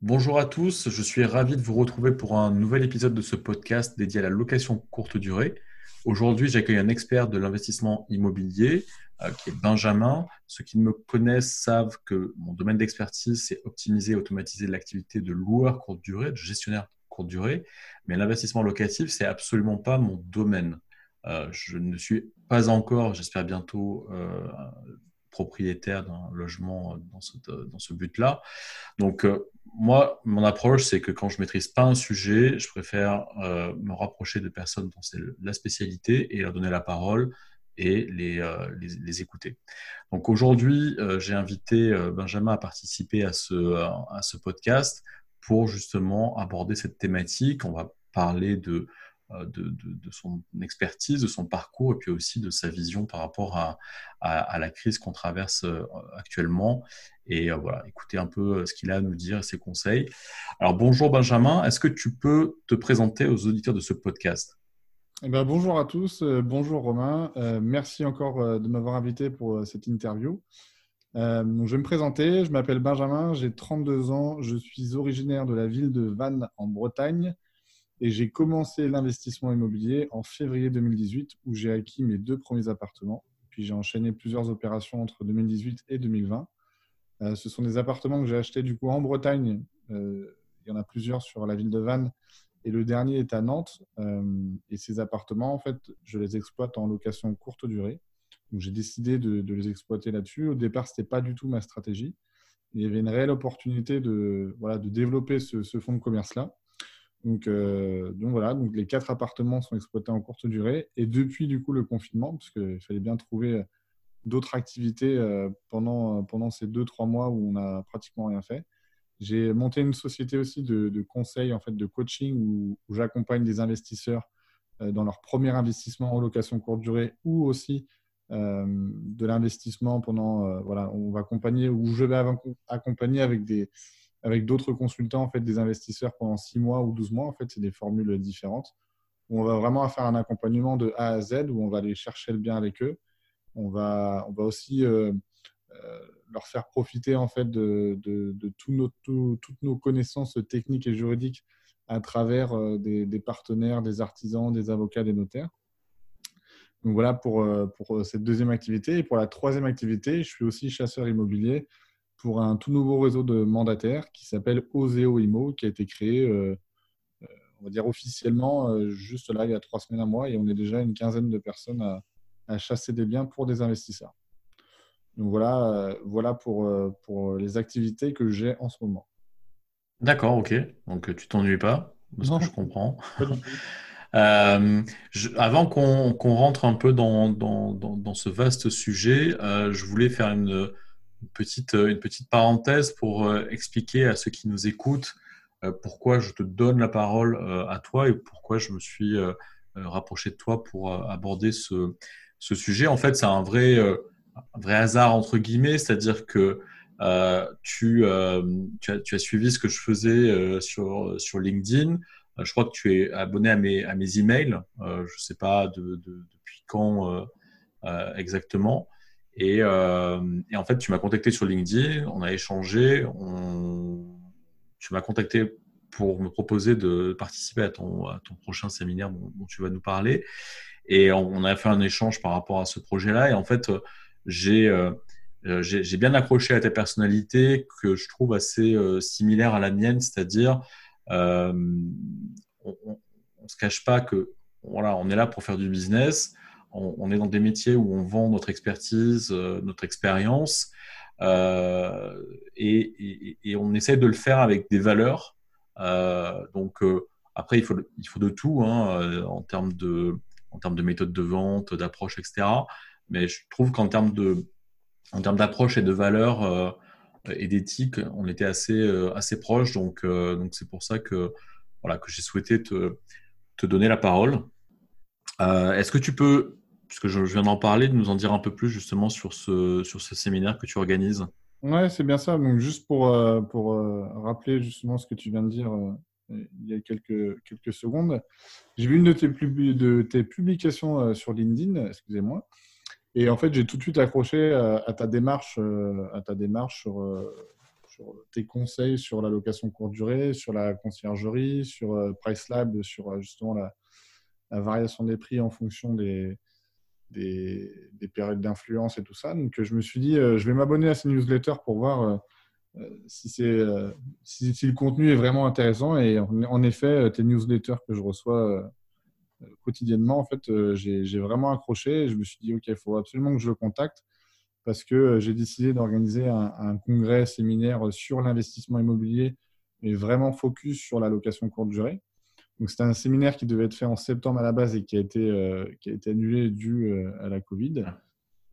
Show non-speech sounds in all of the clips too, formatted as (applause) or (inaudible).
Bonjour à tous, je suis ravi de vous retrouver pour un nouvel épisode de ce podcast dédié à la location courte durée. Aujourd'hui, j'accueille un expert de l'investissement immobilier euh, qui est Benjamin. Ceux qui me connaissent savent que mon domaine d'expertise, c'est optimiser et automatiser l'activité de loueur courte durée, de gestionnaire courte durée. Mais l'investissement locatif, c'est absolument pas mon domaine. Euh, je ne suis pas encore, j'espère bientôt, euh, propriétaire d'un logement dans ce, dans ce but-là. Donc, moi, mon approche, c'est que quand je maîtrise pas un sujet, je préfère euh, me rapprocher de personnes dont c'est la spécialité et leur donner la parole et les, euh, les, écouter. Donc aujourd'hui, euh, j'ai invité Benjamin à participer à ce, à ce podcast pour justement aborder cette thématique. On va parler de euh, de, son expertise, de son parcours et puis aussi de sa vision par rapport à, la crise qu'on traverse euh, actuellement. Et euh, voilà, écoutez un peu ce qu'il a à nous dire, ses conseils. Alors bonjour Benjamin, est-ce que tu peux te présenter aux auditeurs de ce podcast? Eh ben, bonjour à tous, bonjour Romain, merci encore de m'avoir invité pour cette interview. je vais me présenter, je m'appelle Benjamin, j'ai 32 ans, je suis originaire de la ville de Vannes en Bretagne. Et j'ai commencé l'investissement immobilier en février 2018 où j'ai acquis mes deux premiers appartements. Puis j'ai enchaîné plusieurs opérations entre 2018 et 2020. Euh, ce sont des appartements que j'ai achetés du coup en Bretagne. Euh, il y en a plusieurs sur la ville de Vannes et le dernier est à Nantes. Euh, et ces appartements, en fait, je les exploite en location courte durée. Donc j'ai décidé de, les exploiter là-dessus. Au départ, ce n'était pas du tout ma stratégie. Il y avait une réelle opportunité de, voilà, de développer ce, ce fonds de commerce-là. Donc, euh, donc, voilà, donc les quatre appartements sont exploités en courte durée. Et depuis du coup le confinement, parce qu'il fallait bien trouver d'autres activités euh, pendant, pendant ces deux, trois mois où on n'a pratiquement rien fait, j'ai monté une société aussi de, de, conseil, en fait, de coaching où, j'accompagne des investisseurs euh, dans leur premier investissement en location courte durée ou aussi de l'investissement pendant, voilà, on va accompagner ou je vais accompagner avec des, avec d'autres consultants, en fait, des investisseurs pendant 6 mois ou 12 mois. En fait, c'est des formules différentes. Où on va vraiment faire un accompagnement de A à Z, où on va aller chercher le bien avec eux. On va, on va aussi euh, euh, leur faire profiter en fait de, de, toutes nos connaissances techniques et juridiques à travers euh, des, des, partenaires, des artisans, des avocats, des notaires. Donc voilà pour, pour cette deuxième activité. Et pour la troisième activité, je suis aussi chasseur immobilier pour un tout nouveau réseau de mandataires qui s'appelle Oseo Imo, qui a été créé, euh, euh, on va dire officiellement, euh, juste là, il y a trois semaines, un mois, et on est déjà une quinzaine de personnes à, chasser des biens pour des investisseurs. Donc voilà, voilà pour, pour les activités que j'ai en ce moment. D'accord, ok. Donc tu t'ennuies pas, parce que je comprends. (laughs) avant qu'on rentre un peu dans, dans, dans, ce vaste sujet, je voulais faire une, une petite, euh, une petite parenthèse pour euh, expliquer à ceux qui nous écoutent euh, pourquoi je te donne la parole à toi et pourquoi je me suis rapproché de toi pour aborder ce, sujet. En fait, c'est un vrai, hasard entre guillemets, c'est-à-dire que tu, as, suivi ce que je faisais sur, LinkedIn. je crois que tu es abonné à mes, à mes emails. je ne sais pas de, depuis quand exactement. Euh, et, en fait, tu m'as contacté sur LinkedIn, on a échangé, tu m'as contacté pour me proposer de participer à ton, prochain séminaire dont, tu vas nous parler. Et on, a fait un échange par rapport à ce projet-là. Et en fait, euh, j'ai bien accroché à ta personnalité que je trouve assez euh, similaire à la mienne, c'est-à-dire on ne se cache pas que voilà, on est là pour faire du business on, est dans des métiers où on vend notre expertise, euh, notre expérience, euh, et, on essaie de le faire avec des valeurs. Euh, donc après, il faut, il faut de tout hein, en termes de en termes de méthode de vente, d'approche, etc. Mais je trouve qu'en termes de en termes d'approche et de valeurs et d'éthique, on était assez assez proches. Donc donc c'est pour ça que voilà que j'ai souhaité te te donner la parole. Est-ce que tu peux puisque je viens d'en parler, de nous en dire un peu plus justement sur ce, sur ce séminaire que tu organises. Oui, c'est bien ça. Donc, juste pour, euh, pour euh, rappeler justement ce que tu viens de dire euh, il y a quelques, quelques secondes, j'ai vu une de tes, de tes publications sur LinkedIn, excusez-moi, et en fait, j'ai tout de suite accroché à ta démarche, à ta démarche sur, tes conseils sur la location courte durée, sur la conciergerie, sur PriceLab, sur justement la, variation des prix en fonction des, des, périodes d'influence et tout ça. Donc, je me suis dit, je vais m'abonner à ces newsletters pour voir si, c'est, si, le contenu est vraiment intéressant. Et en, effet, tes newsletters que je reçois quotidiennement, en fait, j'ai, vraiment accroché. Et je me suis dit, OK, il faut absolument que je le contacte parce que euh, j'ai décidé d'organiser un, congrès séminaire sur l'investissement immobilier, mais vraiment focus sur la location courte durée. Donc, c'était un séminaire qui devait être fait en septembre à la base et qui a été, euh, qui a été annulé dû euh, à la Covid.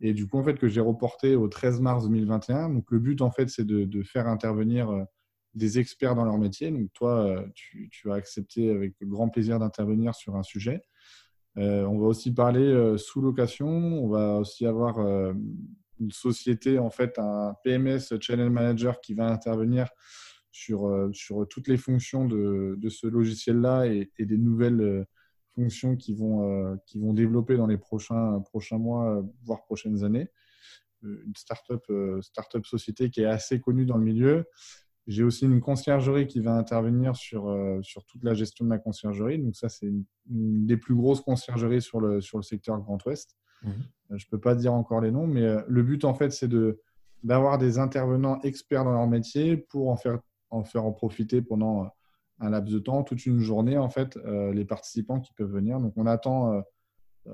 Et du coup, en fait, que j'ai reporté au 13 mars 2021. Donc, le but, en fait, c'est de, de, faire intervenir des experts dans leur métier. Donc, toi, tu, tu as accepté avec grand plaisir d'intervenir sur un sujet. on va aussi parler sous-location. On va aussi avoir une société, en fait, un PMS Channel Manager qui va intervenir sur, euh, sur toutes les fonctions de, de ce logiciel-là et, des nouvelles euh, fonctions qui vont, euh, qui vont développer dans les prochains, prochains mois, voire prochaines années. Une startup, startup société qui est assez connue dans le milieu. J'ai aussi une conciergerie qui va intervenir sur, sur toute la gestion de la conciergerie. Donc ça, c'est une, une, des plus grosses conciergeries sur le, sur le secteur Grand Ouest. Euh, je ne peux pas dire encore les noms, mais euh, le but, en fait, c'est de, d'avoir des intervenants experts dans leur métier pour en faire en, faire en profiter pendant euh, un laps de temps, toute une journée, en fait, les participants qui peuvent venir. Donc, on attend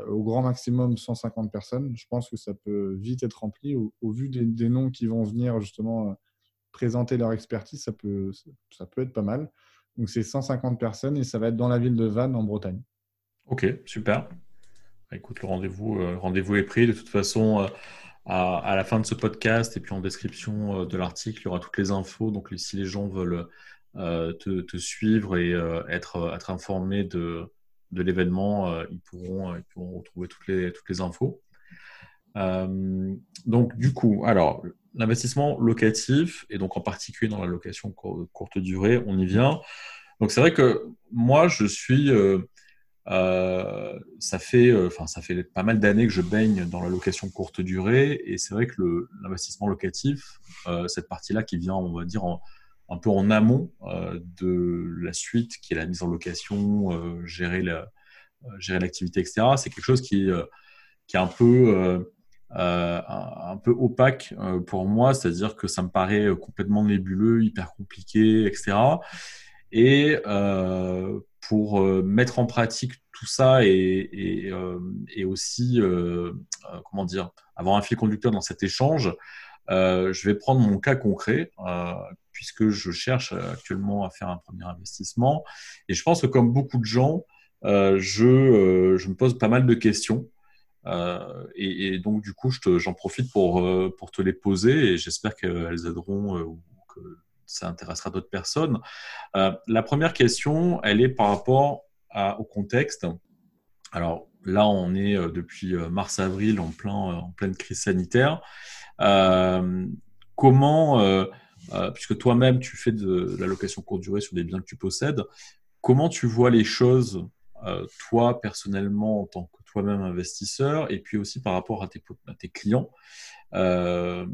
au grand maximum 150 personnes. Je pense que ça peut vite être rempli. Au, vu des, noms qui vont venir, justement, présenter leur expertise, ça peut, être pas mal. Donc, c'est 150 personnes et ça va être dans la ville de Vannes, en Bretagne. Ok, super. Bah, écoute, le rendez-vous euh, rendez est pris. De toute façon, euh, à, la fin de ce podcast et puis en description euh, de l'article, il y aura toutes les infos. Donc, si les gens veulent te, suivre et être, être informés de, l'événement, ils, pourront, retrouver toutes les, infos. donc, du coup, alors, l'investissement locatif, et donc en particulier dans la location courte durée, on y vient. Donc, c'est vrai que moi, je suis euh, ça fait, euh, enfin, ça fait pas mal d'années que je baigne dans la location courte durée, et c'est vrai que l'investissement locatif, euh, cette partie-là qui vient, on va dire, un peu en amont de la suite, qui est la mise en location, gérer la, gérer l'activité, etc. C'est quelque chose qui, qui est un peu un, peu opaque pour moi, c'est-à-dire que ça me paraît complètement nébuleux, hyper compliqué, etc. Et pour euh, mettre en pratique tout ça et, euh, aussi, euh, comment dire, avoir un fil conducteur dans cet échange, je vais prendre mon cas concret, puisque je cherche actuellement à faire un premier investissement. Et je pense que comme beaucoup de gens, je, me pose pas mal de questions. Et, donc, du coup, j'en profite pour, te les poser et j'espère qu'elles aideront ça intéressera d'autres personnes. Euh, la première question, elle est par rapport au contexte. Alors là, on est euh, depuis euh, mars-avril en, plein, en pleine crise sanitaire. comment, puisque toi-même, tu fais de la location courte durée sur des biens que tu possèdes, comment tu vois les choses, toi, personnellement, en tant que toi-même investisseur, et puis aussi par rapport à tes, à tes clients. Euh,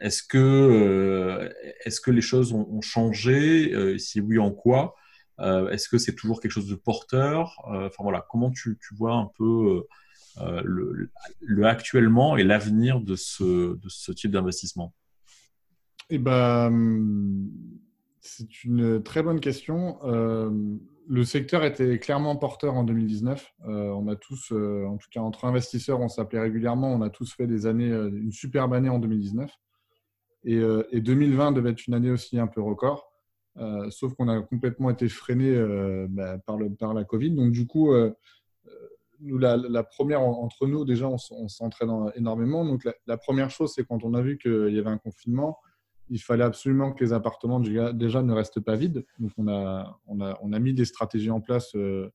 est-ce que, euh, est que les choses ont, changé? Euh, Si oui, en quoi? Est-ce que c'est toujours quelque chose de porteur? Enfin voilà, comment tu, tu, vois un peu le, le, actuellement et l'avenir de ce, de ce type d'investissement? Eh ben, c'est une très bonne question le secteur était clairement porteur en 2019. Euh, on a tous, euh, en tout cas entre investisseurs, on s'appelait régulièrement. On a tous fait des années, euh, une superbe année en 2019. Et, 2020 devait être une année aussi un peu record. sauf qu'on a complètement été freiné bah, par, la Covid. Donc du coup, nous, la, première entre nous, déjà, on, s'entraîne énormément. Donc la première chose, c'est quand on a vu qu'il y avait un confinement, il fallait absolument que les appartements déjà ne restent pas vides. Donc, on a, on a, on a mis des stratégies en place euh,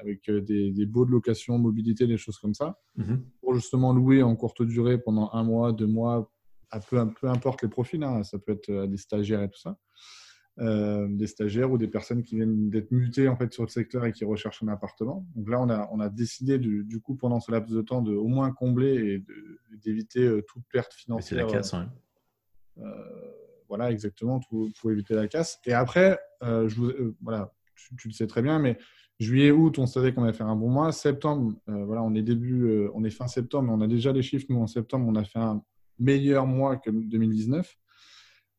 avec euh, des, des baux de location, mobilité, des choses comme ça, mhm. pour justement louer en courte durée pendant un mois, deux mois, à peu, peu importe les profils. Hein. ça peut être euh, des stagiaires et tout ça. des stagiaires ou des personnes qui viennent d'être mutées en fait sur le secteur et qui recherchent un appartement. Donc là, on a, on a décidé du, coup pendant ce laps de temps de au moins combler et d'éviter toute perte financière. C'est la casse, euh, voilà, exactement, pour, éviter la casse. Et après, je vous, voilà, tu, le sais très bien, mais juillet, août, on savait qu'on allait faire un bon mois. Septembre, voilà, on est début, on est fin septembre, on a déjà les chiffres. Nous, en septembre, on a fait un meilleur mois que 2019.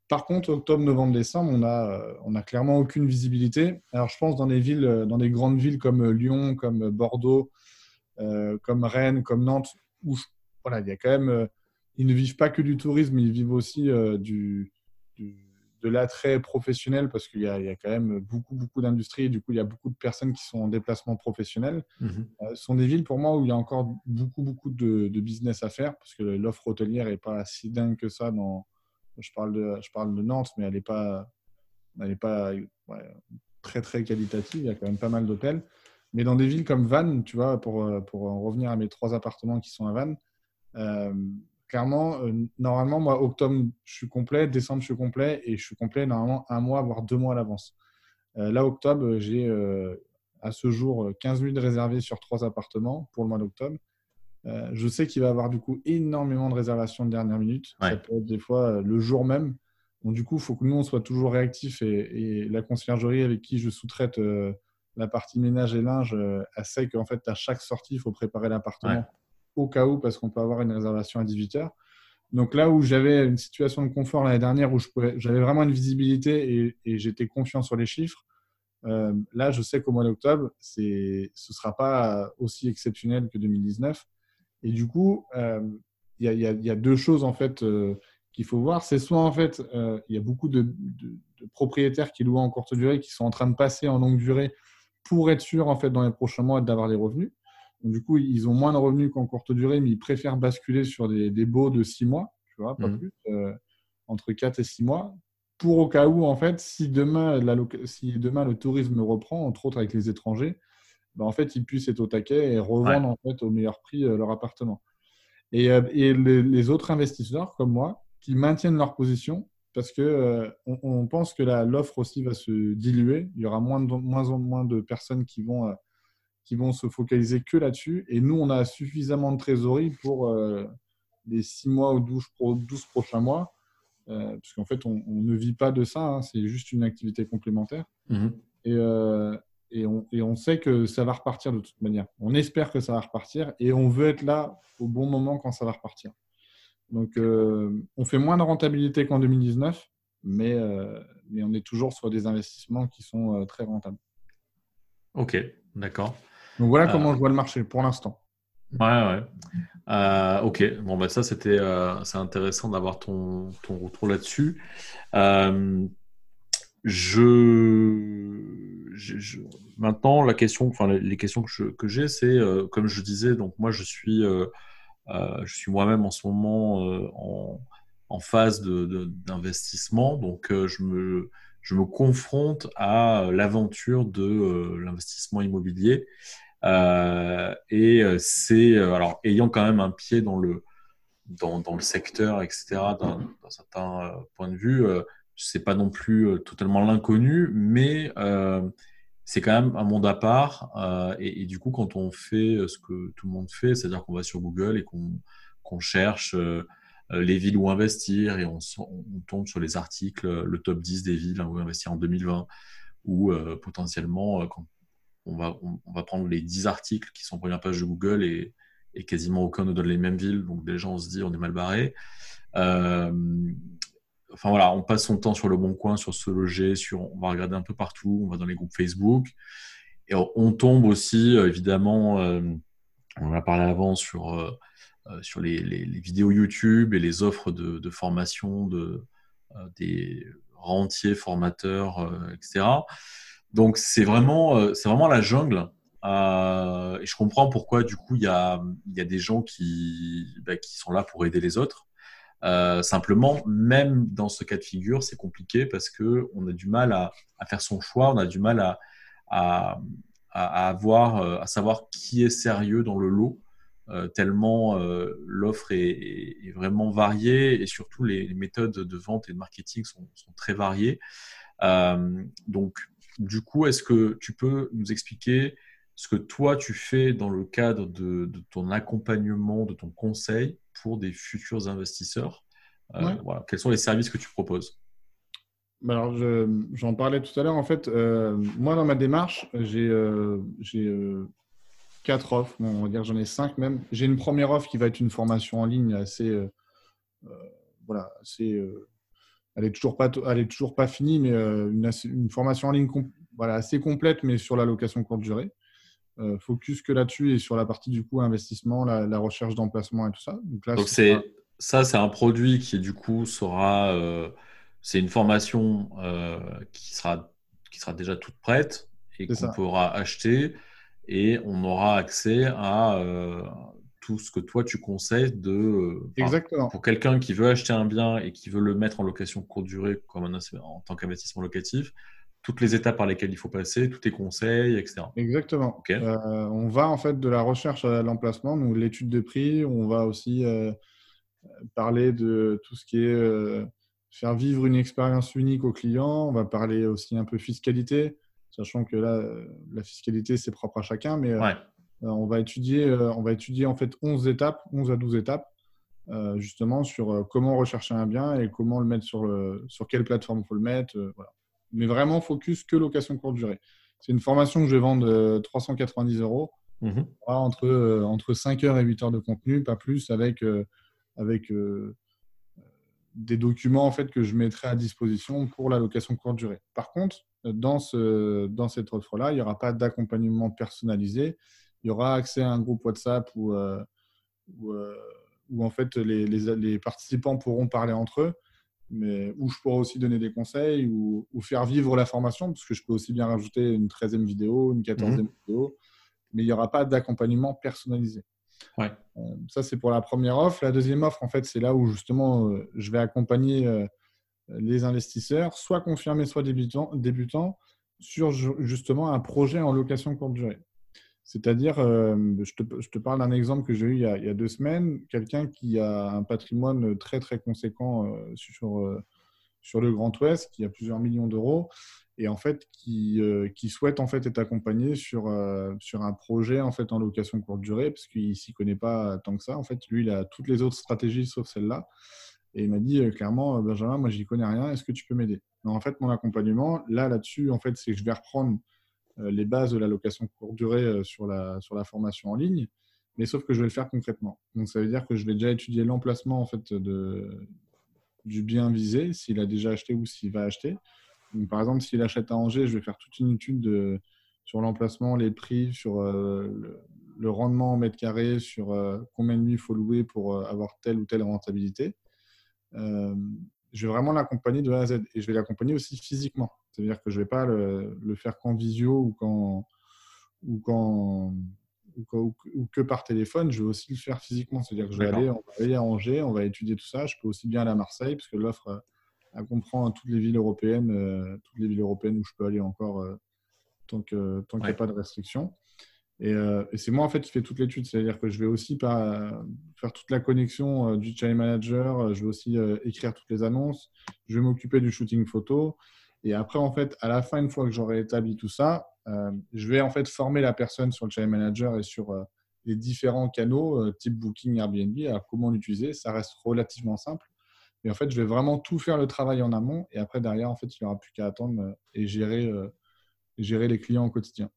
Par contre, octobre, novembre, décembre, on a, on a clairement aucune visibilité. Alors, je pense dans des villes, dans des grandes villes comme Lyon, comme Bordeaux, comme Rennes, comme Nantes, où voilà, il y a quand même ils ne vivent pas que du tourisme, ils vivent aussi euh, du, de l'attrait professionnel parce qu'il y, a quand même beaucoup, beaucoup d'industries. Du coup, il y a beaucoup de personnes qui sont en déplacement professionnel. Mhm. Euh, ce sont des villes pour moi où il y a encore beaucoup, beaucoup de, business à faire parce que l'offre hôtelière n'est pas si dingue que ça. Dans, je, parle de, je parle de Nantes, mais elle n'est pas, elle est pas très, très qualitative. Il y a quand même pas mal d'hôtels. Mais dans des villes comme Vannes, tu vois, pour, pour en revenir à mes trois appartements qui sont à Vannes, euh, clairement, euh, normalement, moi, octobre, je suis complet, décembre, je suis complet, et je suis complet normalement un mois, voire deux mois à l'avance. Euh, là, octobre, j'ai euh, à ce jour 15 minutes réservées sur trois appartements pour le mois d'octobre. je sais qu'il va y avoir du coup énormément de réservations de dernière minute. Ça peut être des fois le jour même. Donc, du coup, il faut que nous, on soit toujours réactifs et, la conciergerie avec qui je sous-traite la partie ménage et linge, elle sait qu'en fait, à chaque sortie, il faut préparer l'appartement au cas où, parce qu'on peut avoir une réservation à 18 heures. Donc là où j'avais une situation de confort l'année dernière, où j'avais vraiment une visibilité et, j'étais confiant sur les chiffres, euh, là je sais qu'au mois d'octobre, ce ne sera pas aussi exceptionnel que 2019. Et du coup, euh, il y, a deux choses en fait euh, qu'il faut voir. C'est soit en fait, il y a beaucoup de, propriétaires qui louent en courte durée, qui sont en train de passer en longue durée pour être sûr en fait dans les prochains mois d'avoir les revenus du coup, ils ont moins de revenus qu'en courte durée, mais ils préfèrent basculer sur des, des baux de 6 mois, tu vois, pas mmh. plus, euh, entre 4 et 6 mois, pour au cas où, en fait, si demain, la, si demain le tourisme reprend, entre autres avec les étrangers, ben, en fait, ils puissent être au taquet et revendre en fait, au meilleur prix euh, leur appartement. Et, euh, et les, autres investisseurs, comme moi, qui maintiennent leur position, parce que on, pense que l'offre aussi va se diluer. Il y aura moins, de, moins en moins de personnes qui vont qui vont se focaliser que là-dessus. Et nous, on a suffisamment de trésorerie pour euh, les 6 mois ou 12, 12 prochains mois. Euh, parce qu'en fait, on, ne vit pas de ça, hein. c'est juste une activité complémentaire. Mhm. Et, euh, et, on, et, on, sait que ça va repartir de toute manière. On espère que ça va repartir et on veut être là au bon moment quand ça va repartir. Donc, on fait moins de rentabilité qu'en 2019, mais, mais on est toujours sur des investissements qui sont très rentables. Ok, d'accord. Donc voilà comment euh, je vois le marché pour l'instant. Ouais, ouais. Euh, ok, bon, bah ça, c'était euh, c'est intéressant d'avoir ton, ton retour là-dessus. je, maintenant, la question, enfin, les, questions que, j'ai, c'est, comme je disais, donc moi, je suis, je suis moi-même en ce moment en, en, phase d'investissement, donc je me je me confronte à l'aventure de l'investissement immobilier. Euh, et euh, c'est euh, alors ayant quand même un pied dans le dans, le secteur, etc. D'un certain point de vue, c'est pas non plus totalement l'inconnu, mais c'est quand même un monde à part. Et, du coup, quand on fait ce que tout le monde fait, c'est-à-dire qu'on va sur Google et qu'on cherche les villes où investir et on, on, tombe sur les articles, le top 10 des villes où investir en 2020, ou potentiellement, quand on va, prendre les 10 articles qui sont en première page de Google et, quasiment aucun ne donne les mêmes villes. Donc déjà, on se dit, on est mal barré. Euh, enfin voilà, on passe son temps sur le bon coin, sur ce loger, sur, on va regarder un peu partout, on va dans les groupes Facebook. Et on tombe aussi, euh, évidemment, euh, on en a parlé avant, sur, les, vidéos YouTube et les offres de, formation de, des rentiers, formateurs, etc. Donc c'est vraiment, euh, c'est vraiment la jungle. Euh, et je comprends pourquoi du coup il y a, y a des gens qui, bah, qui sont là pour aider les autres. Euh, simplement, même dans ce cas de figure, c'est compliqué parce que on a du mal à, à, faire son choix, on a du mal à, à, à avoir, à savoir qui est sérieux dans le lot, tellement l'offre est, est, vraiment variée et surtout les, méthodes de vente et de marketing sont, sont très variées. donc du coup, est-ce que tu peux nous expliquer ce que toi tu fais dans le cadre de, ton accompagnement, de ton conseil pour des futurs investisseurs? Euh, Quels sont les services que tu proposes? Bah alors, j'en parlais tout à l'heure. En fait, moi, dans ma démarche, j'ai quatre offres. on va dire j'en ai cinq même. J'ai une première offre qui va être une formation en ligne assez, voilà, assez elle est toujours pas, elle est toujours pas finie, mais euh, une, une, formation en ligne voilà, assez complète, mais sur la location courte durée. Euh, focus que là-dessus et sur la partie du coup investissement, la, recherche d'emplacement et tout ça. Donc, là, Donc c'est ça, c'est un produit qui du coup sera, euh, c'est une formation qui sera qui sera déjà toute prête et qu'on pourra acheter et on aura accès à tout ce que toi tu conseilles de. Exactement. Pour quelqu'un qui veut acheter un bien et qui veut le mettre en location courte durée comme un, en tant qu'investissement locatif, toutes les étapes par lesquelles il faut passer, tous tes conseils, etc. Exactement. Euh, on va en fait de la recherche à l'emplacement, donc l'étude de prix. On va aussi euh, parler de tout ce qui est euh, faire vivre une expérience unique au client. On va parler aussi un peu fiscalité, sachant que là, la fiscalité, c'est propre à chacun, mais ouais. Euh, on, va étudier, euh, on va étudier en fait 11 étapes, 11 à 12 étapes, euh, justement sur comment rechercher un bien et comment le mettre sur, sur quelle plateforme il faut le mettre. Mais vraiment focus que location courte durée. C'est une formation que je vais vendre 390 euros. Mmh entre, entre 5 heures et 8 heures de contenu, pas plus, avec, avec des documents en fait, que je mettrai à disposition pour la location courte durée. Par contre, dans, ce, dans cette offre-là, il n'y aura pas d'accompagnement personnalisé il y aura accès à un groupe WhatsApp où, euh, euh, où, en fait les, les, participants pourront parler entre eux, mais où je pourrai aussi donner des conseils ou, faire vivre la formation, parce que je peux aussi bien rajouter une 13e vidéo, une 14e mhm. vidéo, mais il n'y aura pas d'accompagnement personnalisé. Ouais. Euh, ça, c'est pour la première offre. La deuxième offre, en fait, c'est là où justement je vais accompagner les investisseurs, soit confirmés, soit débutants, débutants, sur justement un projet en location courte durée. C'est-à-dire, euh, je, te, parle d'un exemple que j'ai eu il y, a, deux semaines, quelqu'un qui a un patrimoine très très conséquent euh, sur, euh, sur le Grand Ouest, qui a plusieurs millions d'euros, et en fait qui, qui, souhaite en fait être accompagné sur, sur un projet en fait en location courte durée, parce qu'il s'y connaît pas tant que ça. En fait, lui, il a toutes les autres stratégies sauf celle-là. Et il m'a dit clairement, Benjamin, moi, j'y connais rien. Est-ce que tu peux m'aider? En fait, mon accompagnement, là, là-dessus, en fait, c'est que je vais reprendre les bases de la location courte durée euh, sur la, sur la formation en ligne, mais sauf que je vais le faire concrètement. Donc ça veut dire que je vais déjà étudier l'emplacement en fait de, du bien visé, s'il a déjà acheté ou s'il va acheter. Par exemple, s'il achète à Angers, je vais faire toute une étude de, sur l'emplacement, les prix, sur euh, le, rendement en mètre carré, sur combien de nuits il faut louer pour avoir telle ou telle rentabilité. je vais vraiment l'accompagner de A à Z et je vais l'accompagner aussi physiquement. C'est-à-dire que je ne vais pas le, faire qu'en visio ou, quand, ou, quand, ou, que par téléphone, je vais aussi le faire physiquement. C'est-à-dire que je vais aller, on va aller à Angers, on va étudier tout ça. Je peux aussi bien aller à Marseille, parce que l'offre comprend toutes les villes européennes, euh, toutes les villes européennes où je peux aller encore euh, tant qu'il tant n'y a pas de restrictions. Euh, et, c'est moi en fait qui fais toute l'étude, c'est-à-dire que je vais aussi pas, faire toute la connexion du channel manager, je vais aussi écrire toutes les annonces, je vais m'occuper du shooting photo, et après, en fait, à la fin, une fois que j'aurai établi tout ça, euh, je vais en fait former la personne sur le channel manager et sur euh, les différents canaux, euh, type Booking, Airbnb, à comment l'utiliser. Ça reste relativement simple. Mais en fait, je vais vraiment tout faire le travail en amont. Et après, derrière, en fait, il n'y aura plus qu'à attendre et gérer, gérer les clients au quotidien.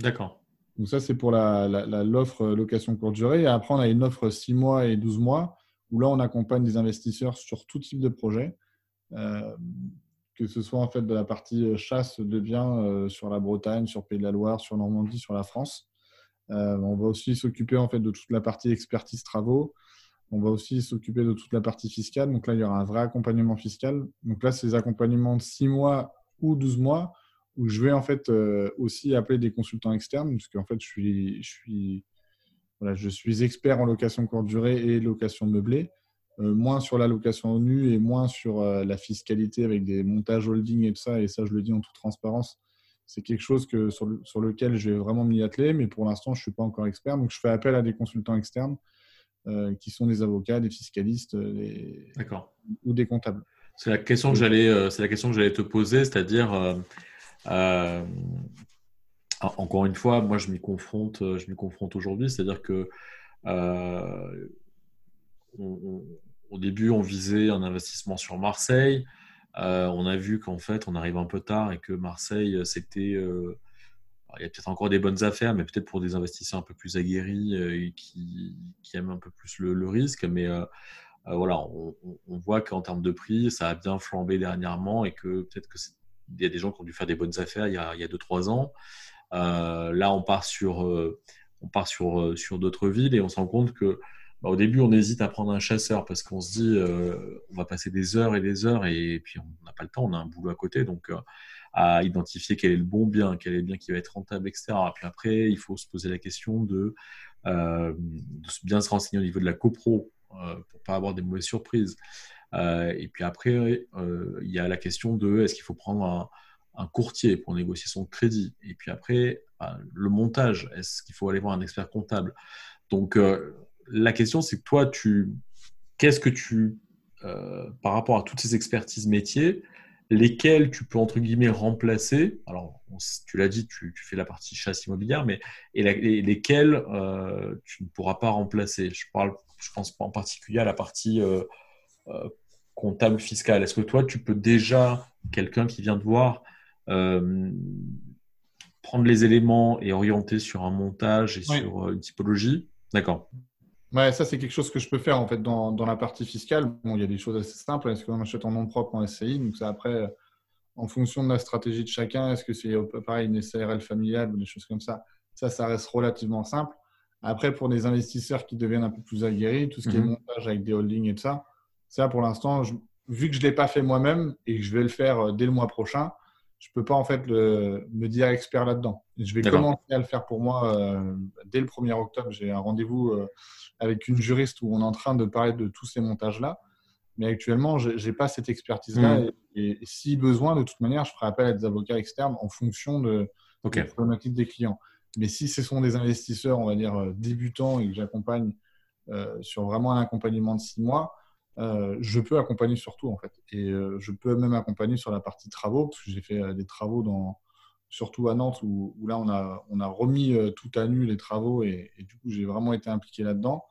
D'accord. Donc ça, c'est pour l'offre la, location courte durée. Et après, on a une offre 6 mois et 12 mois, où là, on accompagne des investisseurs sur tout type de projet que ce soit en fait de la partie euh, chasse de biens euh, sur la Bretagne, sur Pays de la Loire, sur Normandie, sur la France. Euh, on va aussi s'occuper en fait de toute la partie expertise travaux. On va aussi s'occuper de toute la partie fiscale. Donc là, il y aura un vrai accompagnement fiscal. Donc là, c'est des accompagnements de 6 mois ou 12 mois où je vais en fait aussi appeler des consultants externes parce qu'en fait, je suis, je suis, voilà, je suis expert en location courte durée et location meublée. Euh, moins sur la location nu et moins sur euh, la fiscalité avec des montages holding et tout ça. Et ça, je le dis en toute transparence, c'est quelque chose que, sur, lequel je vais vraiment m'y atteler, mais pour l'instant, je ne suis pas encore expert. Donc, je fais appel à des consultants externes euh, qui sont des avocats, des fiscalistes ou des comptables. C'est la question que j'allais, c'est la question que j'allais te poser, c'est-à-dire, encore une fois, moi, je m'y confronte, je m'y confronte aujourd'hui, c'est-à-dire que au début, on visait un investissement sur Marseille. on a vu qu'en fait, on arrive un peu tard et que Marseille, c'était. il y a peut-être encore des bonnes affaires, mais peut-être pour des investisseurs un peu plus aguerris et qui, aiment un peu plus le, risque. Mais voilà, on, voit qu'en termes de prix, ça a bien flambé dernièrement et que peut-être qu'il y a des gens qui ont dû faire des bonnes affaires il y a 2-3 ans. là, on part sur, on part sur, sur d'autres villes et on se rend compte que bah, au début, on hésite à prendre un chasseur parce qu'on se dit, euh, on va passer des heures et des heures et, puis on n'a pas le temps, on a un boulot à côté, donc euh, à identifier quel est le bon bien, quel est le bien qui va être rentable, etc. Puis après, il faut se poser la question de, euh, bien se renseigner au niveau de la copro pour pas avoir des mauvaises surprises. et puis après, il y a la question de, est-ce qu'il faut prendre un, courtier pour négocier son crédit? Et puis après, bah, le montage, est-ce qu'il faut aller voir un expert comptable? Donc, la question, c'est que toi, tu, qu'est-ce que tu, euh, par rapport à toutes ces expertises métiers, lesquelles tu peux entre guillemets remplacer? Alors, tu l'as dit, tu, fais la partie chasse immobilière, mais et, lesquelles euh, tu ne pourras pas remplacer? Je parle, je pense en particulier à la partie euh, comptable fiscale. Est-ce que toi, tu peux déjà quelqu'un qui vient te voir prendre les éléments et orienter sur un montage et sur une typologie? D'accord. Ouais, ça, c'est quelque chose que je peux faire en fait dans, dans la partie fiscale. Bon, il y a des choses assez simples. Est-ce qu'on achète en nom propre en SCI Donc, ça, après, en fonction de la stratégie de chacun, est-ce que c'est pareil une SARL familiale ou des choses comme ça? Ça, ça reste relativement simple. Après, pour des investisseurs qui deviennent un peu plus aguerris, tout ce qui est mhm. montage avec des holdings et tout ça, ça, pour l'instant, vu que je ne l'ai pas fait moi-même et que je vais le faire euh, dès le mois prochain, je peux pas en fait me dire expert là-dedans. Je vais commencer à le faire pour moi euh, dès le 1er octobre. J'ai un rendez-vous euh, avec une juriste où on est en train de parler de tous ces montages-là. Mais actuellement, je n'ai pas cette expertise-là. Hmm. Et, si besoin, de toute manière, je ferai appel à des avocats externes en fonction de, des problématiques des clients. Mais si ce sont des investisseurs, on va dire, euh, débutants et que j'accompagne sur vraiment un accompagnement de six mois, euh, je peux accompagner sur tout en fait. Et euh, je peux même accompagner sur la partie travaux, parce que j'ai fait euh, des travaux dans, surtout à Nantes, où, là on a, on a remis tout à nu les travaux et, du coup j'ai vraiment été impliqué là-dedans.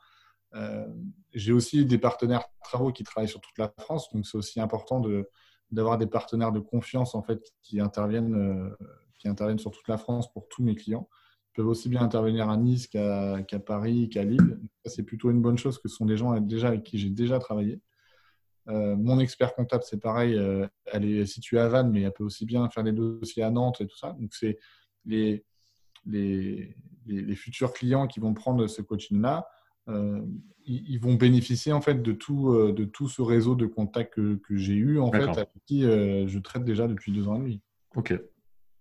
j'ai aussi des partenaires travaux qui travaillent sur toute la France, donc c'est aussi important de, d'avoir des partenaires de confiance en fait qui interviennent, qui interviennent sur toute la France pour tous mes clients peuvent aussi bien intervenir à Nice qu'à Paris, qu'à Lille. C'est plutôt une bonne chose que ce sont des gens déjà avec qui j'ai déjà travaillé. Euh, mon expert comptable, c'est pareil, euh, elle est située à Vannes, mais elle peut aussi bien faire des dossiers à Nantes et tout ça. Donc, c'est les, les, les, futurs clients qui vont prendre ce coaching-là, euh, ils, vont bénéficier en fait de tout, de tout ce réseau de contacts que, que j'ai eu, en fait, avec qui je traite déjà depuis deux ans et demi. Ok,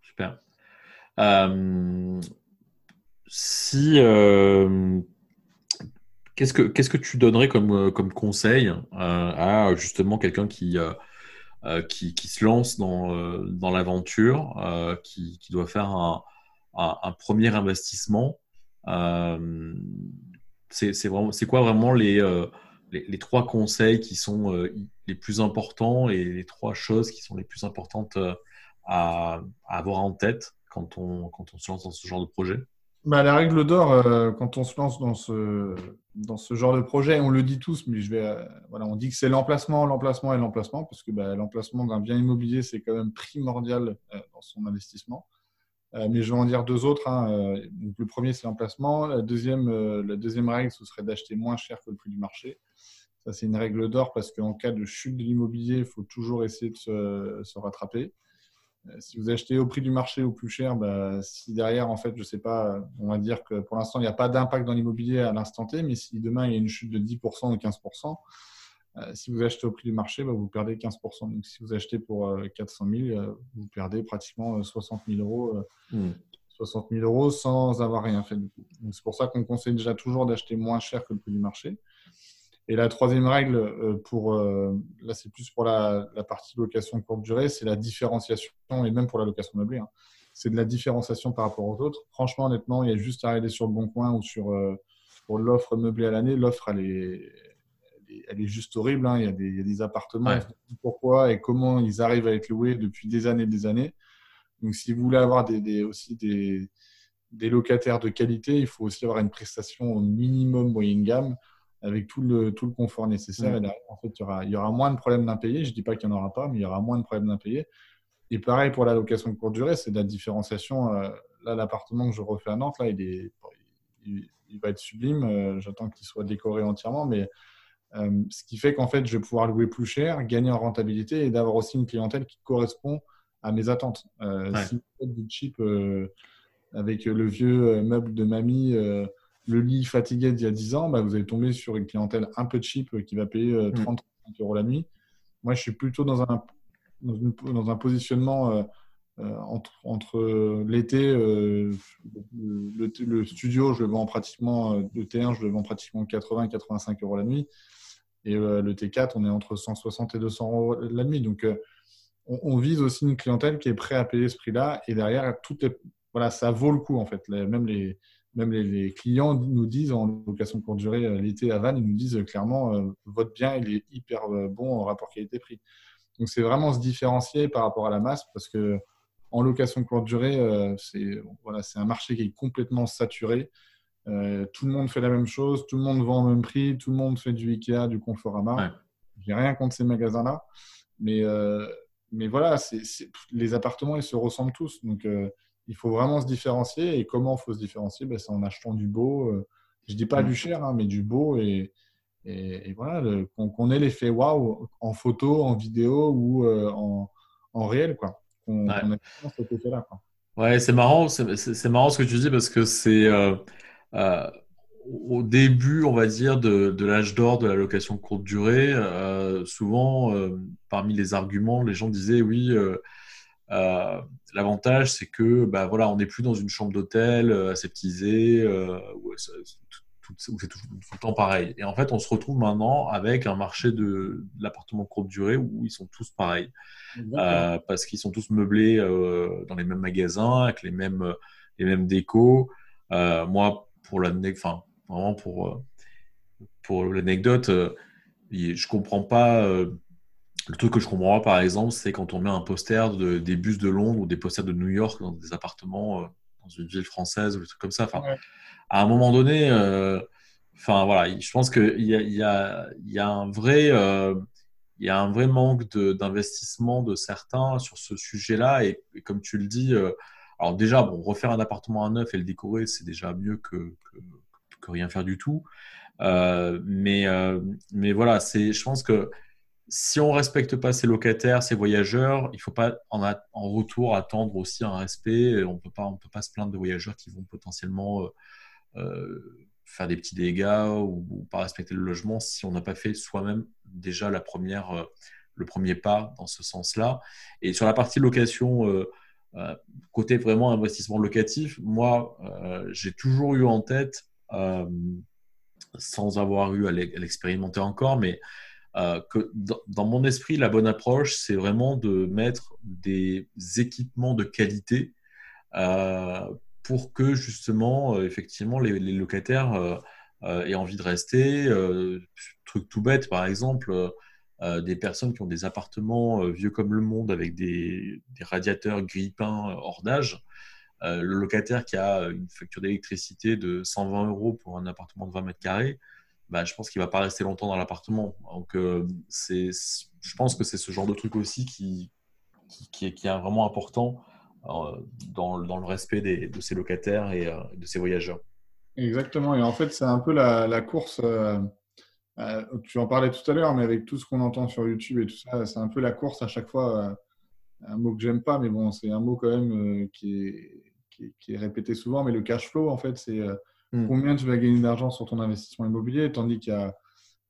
super si euh, qu'est-ce que tu donnerais comme euh, conseil euh, à justement quelqu'un qui, se lance dans l'aventure, qui, doit faire un, premier investissement c'est quoi vraiment les, les, les trois conseils qui sont les plus importants et les trois choses qui sont les plus importantes à, à avoir en tête quand on quand on se lance dans ce genre de projet? Bah, la règle d'or, euh, quand on se lance dans ce, dans ce genre de projet, on le dit tous, mais je vais, euh, voilà, on dit que c'est l'emplacement, l'emplacement et l'emplacement, parce que bah, l'emplacement d'un bien immobilier, c'est quand même primordial euh, dans son investissement. mais je vais en dire deux autres. Hein, donc, le premier, c'est l'emplacement. La deuxième, la deuxième règle, ce serait d'acheter moins cher que le prix du marché. Ça, c'est une règle d'or parce qu'en cas de chute de l'immobilier, il faut toujours essayer de se, se rattraper. Euh, si vous achetez au prix du marché ou plus cher, bah, si derrière, en fait, je ne sais pas, on va dire que pour l'instant, il n'y a pas d'impact dans l'immobilier à l'instant T, mais si demain, il y a une chute de 10% ou 15%, euh, si vous achetez au prix du marché, bah, vous perdez 15%. Donc, si vous achetez pour 400 euh, 000, vous perdez pratiquement 60 000 euros. 60 000 hmm. euros sans avoir rien fait du coup. C'est pour ça qu'on conseille déjà toujours d'acheter moins cher que le prix du marché. Et la troisième règle, euh, pour, euh, là c'est plus pour la, partie location courte durée, c'est la différenciation, et même pour la location meublée, hein. c'est de la différenciation par rapport aux autres. Franchement, honnêtement, il y a juste à aller sur le bon coin ou sur euh, pour l'offre meublée à l'année. L'offre, elle est, elle est juste horrible. Hein. Il, y a des, il, y a des, appartements. Pourquoi et comment ils arrivent à être loués depuis des années et des années. Donc, si vous voulez avoir des, aussi des, des locataires de qualité, il faut aussi avoir une prestation au minimum moyenne gamme. Avec tout le, tout le confort nécessaire. Et derrière, en fait, il y aura, il y aura moins de problèmes d'impayés. Je ne dis pas qu'il n'y en aura pas, mais il y aura moins de problèmes d'impayés. Et pareil pour la location de courte durée, c'est de la différenciation. Euh, là, l'appartement que je refais à Nantes, là, il, est, il, va être sublime. Euh, j'attends qu'il soit décoré entièrement. Mais euh, ce qui fait qu'en fait, je vais pouvoir louer plus cher, gagner en rentabilité et d'avoir aussi une clientèle qui correspond à mes attentes. Si vous faites du cheap avec le vieux meuble de mamie le lit fatigué d'il y a 10 ans, bah, vous allez tomber sur une clientèle un peu cheap euh, qui va payer 30 euh, mm. euros la nuit. Moi, je suis plutôt dans un, dans, un positionnement euh, entre, entre l'été, le, studio, je le vends pratiquement, le T1, je le vends pratiquement 80-85 euros la nuit. Et le T4, on est entre 160 et 200 euros la nuit. Donc, on, vise aussi une clientèle qui est prête à payer ce prix-là. Et derrière, tout est, voilà, ça vaut le coup, en fait. même les, même les, clients nous disent en location courte durée euh, l'été à Vannes, ils nous disent euh, clairement euh, votre bien il est hyper bon en rapport qualité-prix. Donc c'est vraiment se différencier par rapport à la masse parce que en location courte durée, c'est voilà, c'est un marché qui est complètement saturé. tout le monde fait la même chose, tout le monde vend au même prix, tout le monde fait du Ikea, du Conforama. Ouais. J'ai rien contre ces magasins-là, mais mais voilà, c'est, les appartements ils se ressemblent tous. Donc il faut vraiment se différencier. Et comment il faut se différencier? Ben, C'est en achetant du beau. Euh, je ne dis pas mm. du cher, hein, mais du beau. Et, et, voilà, qu'on ait l'effet waouh en photo, en vidéo ou euh, en, en, réel. Quoi. Qu'on ouais. cet effet-là. Ouais, c'est marrant, c'est marrant ce que tu dis parce que c'est euh, au début, on va dire, de, de l'âge d'or de la location courte durée. souvent, parmi les arguments, les gens disaient oui euh, l'avantage, c'est que bah, voilà, on n'est plus dans une chambre d'hôtel euh, aseptisée euh, où, c'est tout, le temps pareil. Et en fait, on se retrouve maintenant avec un marché de, l'appartement courte durée où ils sont tous pareils. parce qu'ils sont tous meublés dans les mêmes magasins, avec les mêmes, les mêmes décos. moi, pour l'anecdote, enfin, vraiment pour, pour l'anecdote, je comprends pas le truc que je comprends pas, par exemple, c'est quand on met un poster de, des bus de Londres ou des posters de New York dans des appartements euh, dans une ville française ou des trucs comme ça. Enfin, À un moment donné, euh, voilà, je pense qu'il y a, y, y, un vrai, euh, il y a un vrai manque d'investissement de, certains sur ce sujet-là. Et, comme tu le dis, alors déjà, bon, refaire un appartement à neuf et le décorer, c'est déjà mieux que, que, que, rien faire du tout. mais, mais voilà, je pense que si on respecte pas ses locataires, ses voyageurs, il faut pas en, retour attendre aussi un respect. On peut pas, on peut pas se plaindre de voyageurs qui vont potentiellement euh, euh, faire des petits dégâts ou, pas respecter le logement si on n'a pas fait soi-même déjà la première, euh, le premier pas dans ce sens-là. Et sur la partie location, côté vraiment investissement locatif, moi, j'ai toujours eu en tête, sans avoir eu à l'expérimenter encore, mais que dans, mon esprit, la bonne approche, c'est vraiment de mettre des équipements de qualité euh, pour que justement, euh, effectivement, les, locataires aient envie de rester. truc tout bête, par exemple, des personnes qui ont des appartements vieux comme le monde avec des, radiateurs gris-peints hors d'âge. le locataire qui a une facture d'électricité de 120 euros pour un appartement de 20 mètres carrés, bah, je pense qu'il ne va pas rester longtemps dans l'appartement. Donc, euh, je pense que c'est ce genre de truc aussi qui, qui, est, qui est, vraiment important euh, dans, dans, le respect des, de ses locataires et euh, de ses voyageurs. Exactement. Et en fait, c'est un peu la, la course. tu en parlais tout à l'heure, mais avec tout ce qu'on entend sur YouTube et tout ça, c'est un peu la course à chaque fois. un mot que j'aime pas, mais bon, c'est un mot quand même qui est, qui, est, répété souvent. Mais le cash flow, en fait, c'est Hmm. combien tu vas gagner d'argent sur ton investissement immobilier, tandis qu'il y a,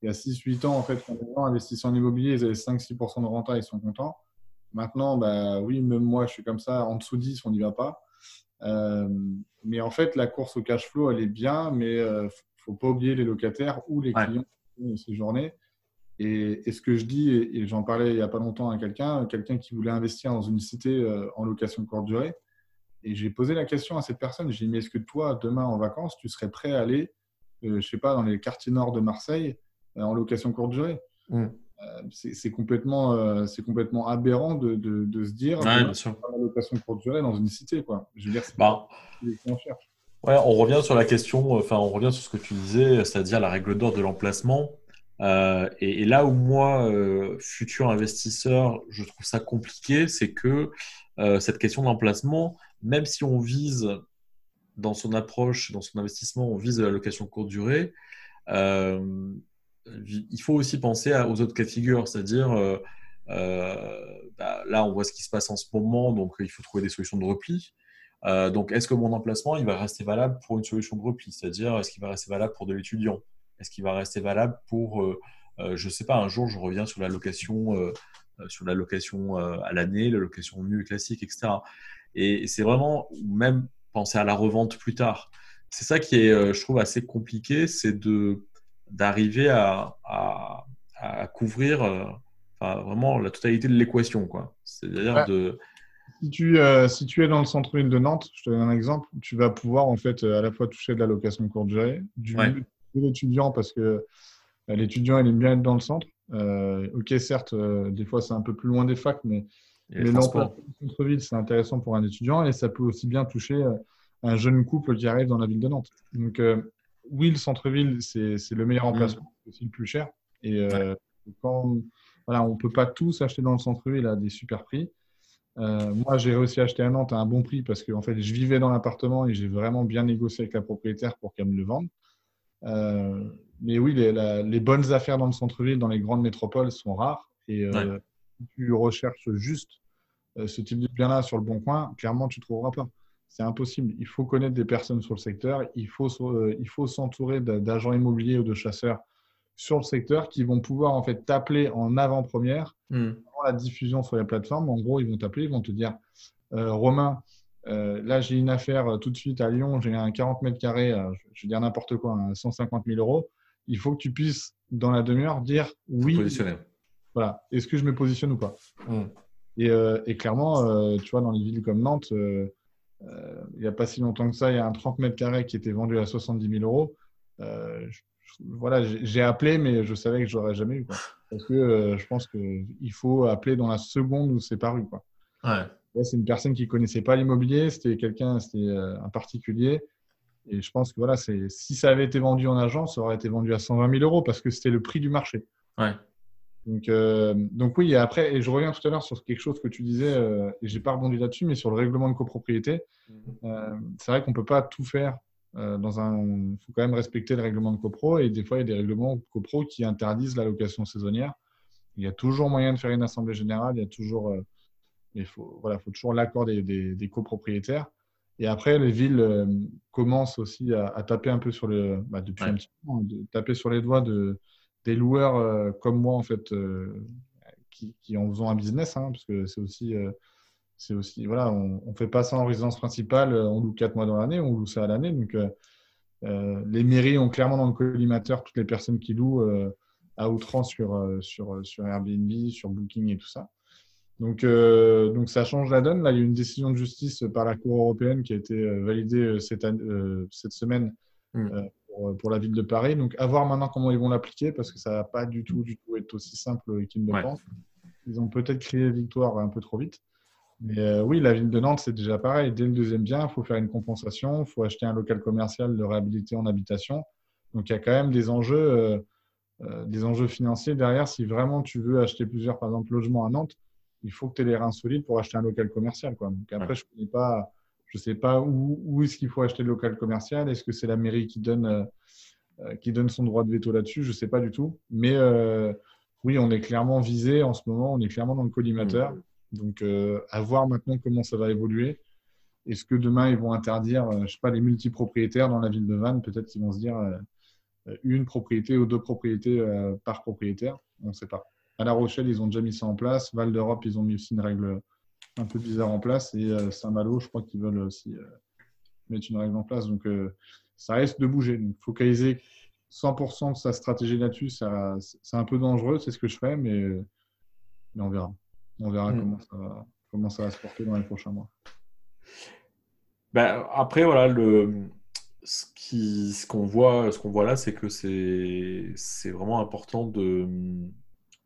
a 6-8 ans, en fait, quand les gens investissent en immobilier, ils avaient 5-6% de renta, ils sont contents. Maintenant, bah, oui, même moi, je suis comme ça, en dessous de 10, on n'y va pas. Euh, mais en fait, la course au cash flow, elle est bien, mais il euh, faut pas oublier les locataires ou les clients de ces journées. Et, ce que je dis, et, j'en parlais il n'y a pas longtemps à quelqu'un, quelqu'un qui voulait investir dans une cité euh, en location courte durée, et j'ai posé la question à cette personne, j'ai dit, mais est-ce que toi, demain en vacances, tu serais prêt à aller, euh, je sais pas, dans les quartiers nord de Marseille euh, en location courte durée? Mm. euh, C'est complètement, c'est complètement aberrant de, de, se dire, ouais, bien sûr. en location courte durée dans une cité. Quoi. Je veux dire, c'est bah, ce qu'on cherche. Ouais, on revient sur la question, enfin, on revient sur ce que tu disais, c'est-à-dire la règle d'or de l'emplacement. Euh, et, là où moi, euh, futur investisseur, je trouve ça compliqué, c'est que euh, cette question d'emplacement, même si on vise dans son approche, dans son investissement, on vise la location courte durée, il faut aussi penser aux autres cas de figure, c'est-à-dire bah, là, on voit ce qui se passe en ce moment, donc il faut trouver des solutions de repli. Euh, donc, est-ce que mon emplacement, il va rester valable pour une solution de repli? C'est-à-dire, est-ce qu'il va rester valable pour de l'étudiant? Est-ce qu'il va rester valable pour, euh, euh, je ne sais pas, un jour, je reviens sur la location, sur la location à l'année, la location nue classique, etc. Et, c'est vraiment, même penser à la revente plus tard. C'est ça qui est, je trouve, assez compliqué, c'est de d'arriver à, à, couvrir vraiment la totalité de l'équation. C'est-à-dire de si tu, euh, si tu es dans le centre-ville de Nantes, je te donne un exemple, tu vas pouvoir en fait euh, à la fois toucher de la location courte durée, du, de l'étudiant parce que euh, l'étudiant il aime bien être dans le centre. ok, certes, des fois c'est un peu plus loin des facs, mais, mais le centre-ville c'est intéressant pour un étudiant et ça peut aussi bien toucher un jeune couple qui arrive dans la ville de Nantes. Donc oui, le centre-ville c'est le meilleur mm. emplacement, c'est aussi le plus cher. Et quand voilà, on ne peut pas tous acheter dans le centre-ville à des super prix. Euh, moi, j'ai réussi à acheter à Nantes à un bon prix parce que en fait, je vivais dans l'appartement et j'ai vraiment bien négocié avec la propriétaire pour qu'elle me le vende. Euh, mais oui, les, bonnes affaires dans le centre-ville, dans les grandes métropoles, sont rares. Et euh, si tu recherches juste ce type de bien-là sur le bon coin, clairement, tu ne trouveras pas. C'est impossible. Il faut connaître des personnes sur le secteur. Il faut, il faut s'entourer d'agents immobiliers ou de chasseurs sur le secteur qui vont pouvoir en fait t'appeler en avant-première hmm. la diffusion sur les plateformes. En gros, ils vont t'appeler, ils vont te dire euh, Romain, euh, là j'ai une affaire euh, tout de suite à Lyon, j'ai un 40 mètres carrés, je vais dire n'importe quoi, 150 000 euros. Il faut que tu puisses dans la demi-heure dire oui. Voilà. Est-ce que je me positionne ou pas? Hmm. Et, clairement, tu vois, dans les villes comme Nantes, il n'y a pas si longtemps que ça, il y a un 30 mètres carrés qui était vendu à 70 000 euros voilà, j'ai appelé, mais je savais que je n'aurais jamais eu. Parce que euh, je pense qu'il faut appeler dans la seconde où c'est paru. Quoi. c'est une personne qui ne connaissait pas l'immobilier, c'était quelqu'un, c'était euh, un particulier. Et je pense que voilà, si ça avait été vendu en agence, ça aurait été vendu à 120 000 euros parce que c'était le prix du marché. Donc, euh, donc oui, et après, et je reviens tout à l'heure sur quelque chose que tu disais, et je n'ai pas rebondi là-dessus, mais sur le règlement de copropriété, mmh. c'est vrai qu'on ne peut pas tout faire euh, dans un, il faut quand même respecter le règlement de copro et des fois il y a des règlements copro qui interdisent la location saisonnière. Il y a toujours moyen de faire une assemblée générale, il y a toujours, euh, il faut, voilà, faut toujours l'accord des, des, copropriétaires. Et après, les villes euh, commencent aussi à, taper un peu sur le, bah, depuis un petit temps, de taper sur les doigts de, des loueurs comme moi en fait, qui, qui, en faisant un business, hein, parce que c'est aussi c'est aussi, voilà, on ne fait pas ça en résidence principale, on loue quatre mois dans l'année, on loue ça à l'année. Donc, euh, euh, les mairies ont clairement dans le collimateur toutes les personnes qui louent euh, à outrance sur, sur, sur Airbnb, sur Booking et tout ça. Donc, donc, ça change la donne. Là, il y a une décision de justice par la Cour européenne qui a été validée cette, cette semaine mm. Pour, pour, la ville de Paris. Donc, à voir maintenant comment ils vont l'appliquer parce que ça ne va pas du tout, du tout être aussi simple qu'ils ne le pensent. Ils ont peut-être crié victoire un peu trop vite. Mais euh, oui, la ville de Nantes, c'est déjà pareil. Dès le deuxième bien, il faut faire une compensation, il faut acheter un local commercial de réhabiliter en habitation. Donc il y a quand même des enjeux, euh, euh, des enjeux financiers derrière. Si vraiment tu veux acheter plusieurs, par exemple, logements à Nantes, il faut que tu aies les reins solides pour acheter un local commercial. Quoi. Donc après, je ne pas, je sais pas où, où est-ce qu'il faut acheter le local commercial. Est-ce que c'est la mairie qui donne, qui donne son droit de veto là-dessus? Je ne sais pas du tout. Mais oui, on est clairement visé en ce moment. On est clairement dans le collimateur. Mmh. Donc, euh, à voir maintenant comment ça va évoluer. Est-ce que demain, ils vont interdire, euh, je sais pas, les multipropriétaires dans la ville de Vannes? Peut-être qu'ils vont se dire euh, une propriété ou deux propriétés par propriétaire. On ne sait pas. À La Rochelle, ils ont déjà mis ça en place. Val d'Europe, ils ont mis aussi une règle un peu bizarre en place. Et Saint-Malo, je crois qu'ils veulent aussi mettre une règle en place. Donc, ça risque de bouger. Donc, focaliser 100% de sa stratégie là-dessus, c'est un peu dangereux. C'est ce que je fais, mais, mais on verra. On verra mm. comment, ça va, se porter dans les prochains mois. Ben, après, voilà, le, ce qu'on ce qu'on voit, ce qu'on voit là, c'est que c'est vraiment important de,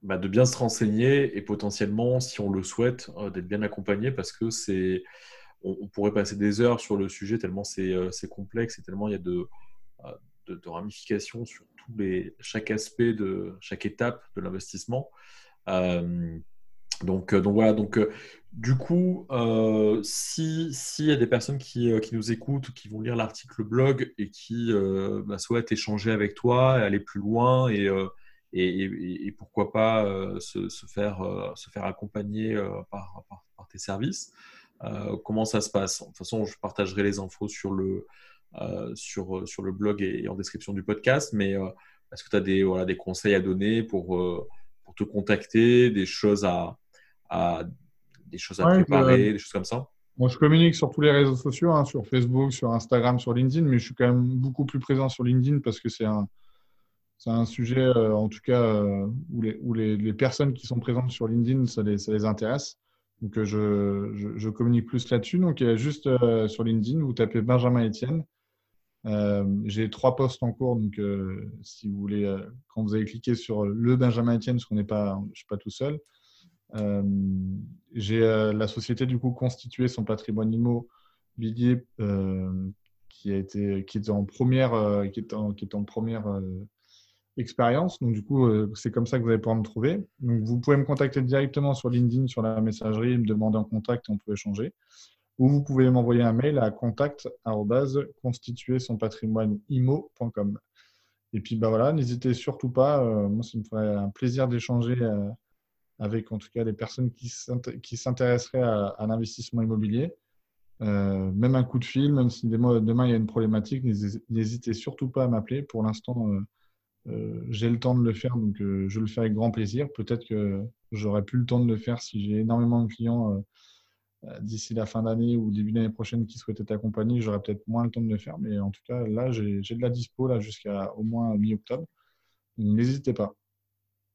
bah, de bien se renseigner et potentiellement, si on le souhaite, euh, d'être bien accompagné parce que c'est on, pourrait passer des heures sur le sujet tellement c'est complexe et tellement il y a de, de, ramifications sur tous les, chaque aspect de chaque étape de l'investissement. donc, donc voilà, donc du coup, euh, s'il y a des personnes qui, qui, nous écoutent, qui vont lire l'article blog et qui bah, souhaitent échanger avec toi, aller plus loin et, et, pourquoi pas euh, se, faire, euh, se faire accompagner euh, par, par, tes services. comment ça se passe? De toute façon, je partagerai les infos sur le, sur, sur le blog et, en description du podcast, mais est-ce que tu as des, voilà, des conseils à donner pour, pour te contacter, des choses à, à des choses à préparer, des choses comme ça? Moi, je communique sur tous les réseaux sociaux, hein, sur Facebook, sur Instagram, sur LinkedIn, mais je suis quand même beaucoup plus présent sur LinkedIn parce que c'est un, c'est un sujet, euh, en tout cas, euh, où, les, personnes qui sont présentes sur LinkedIn, ça les, intéresse. Donc, euh, je, communique plus là-dessus. Donc, juste sur LinkedIn, vous tapez Benjamin Etienne. J'ai trois posts en cours. Donc, si vous voulez, quand vous avez cliqué sur le Benjamin Etienne, parce qu'on n'est pas, suis pas tout seul, j'ai la société du coup constitué son patrimoine immobilier qui a été qui en première qui est en, qui est en première expérience. Donc, du coup, euh, c'est comme ça que vous allez pouvoir me trouver. Donc, vous pouvez me contacter directement sur LinkedIn, sur la messagerie, me demander en contact on peut échanger. Ou vous pouvez m'envoyer un mail à contact constituer son patrimoine imo.com. Et puis, bah voilà, n'hésitez surtout pas. Euh, moi, ça me ferait un plaisir d'échanger euh, avec, en tout cas, les personnes qui s'intéresseraient à, l'investissement immobilier. même un coup de fil, même si demain il y a une problématique, n'hésitez surtout pas à m'appeler. Pour l'instant, j'ai le temps de le faire, donc euh, je le fais avec grand plaisir. Peut-être que j'aurais plus le temps de le faire si j'ai énormément de clients euh, d'ici la fin d'année ou début d'année prochaine qui souhaitaient t'accompagner. J'aurais peut-être moins le temps de le faire, mais en tout cas, là, j'ai de la dispo jusqu'à au moins mi-octobre. N'hésitez pas.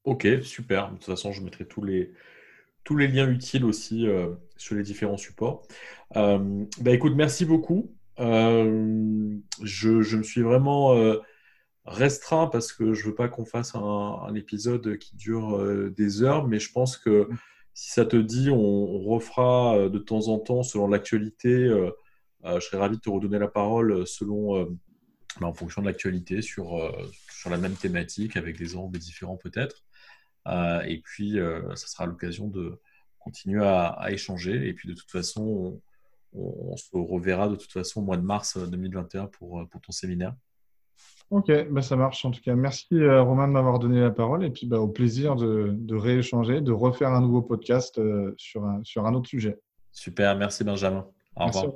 Ok, super. De toute façon, je mettrai tous les, tous les liens utiles aussi sur les différents supports. bah, écoute, merci beaucoup. je, je, me suis vraiment restreint parce que je veux pas qu'on fasse un, épisode qui dure euh, des heures, mais je pense que si ça te dit, on, refera euh, de temps en temps selon l'actualité. Euh, je serais ravi de te redonner la parole selon, bah, en fonction de l'actualité sur, sur la même thématique avec des angles différents peut-être. et puis, ça sera l'occasion de continuer à, échanger. Et puis, de toute façon, on, se reverra de toute façon au mois de mars 2021 pour, pour ton séminaire. Ok, bah ça marche. En tout cas, merci euh, Romain de m'avoir donné la parole et puis bah, au plaisir de, de, rééchanger, de refaire un nouveau podcast euh, sur, un, sur un autre sujet. Super, merci Benjamin. Au revoir.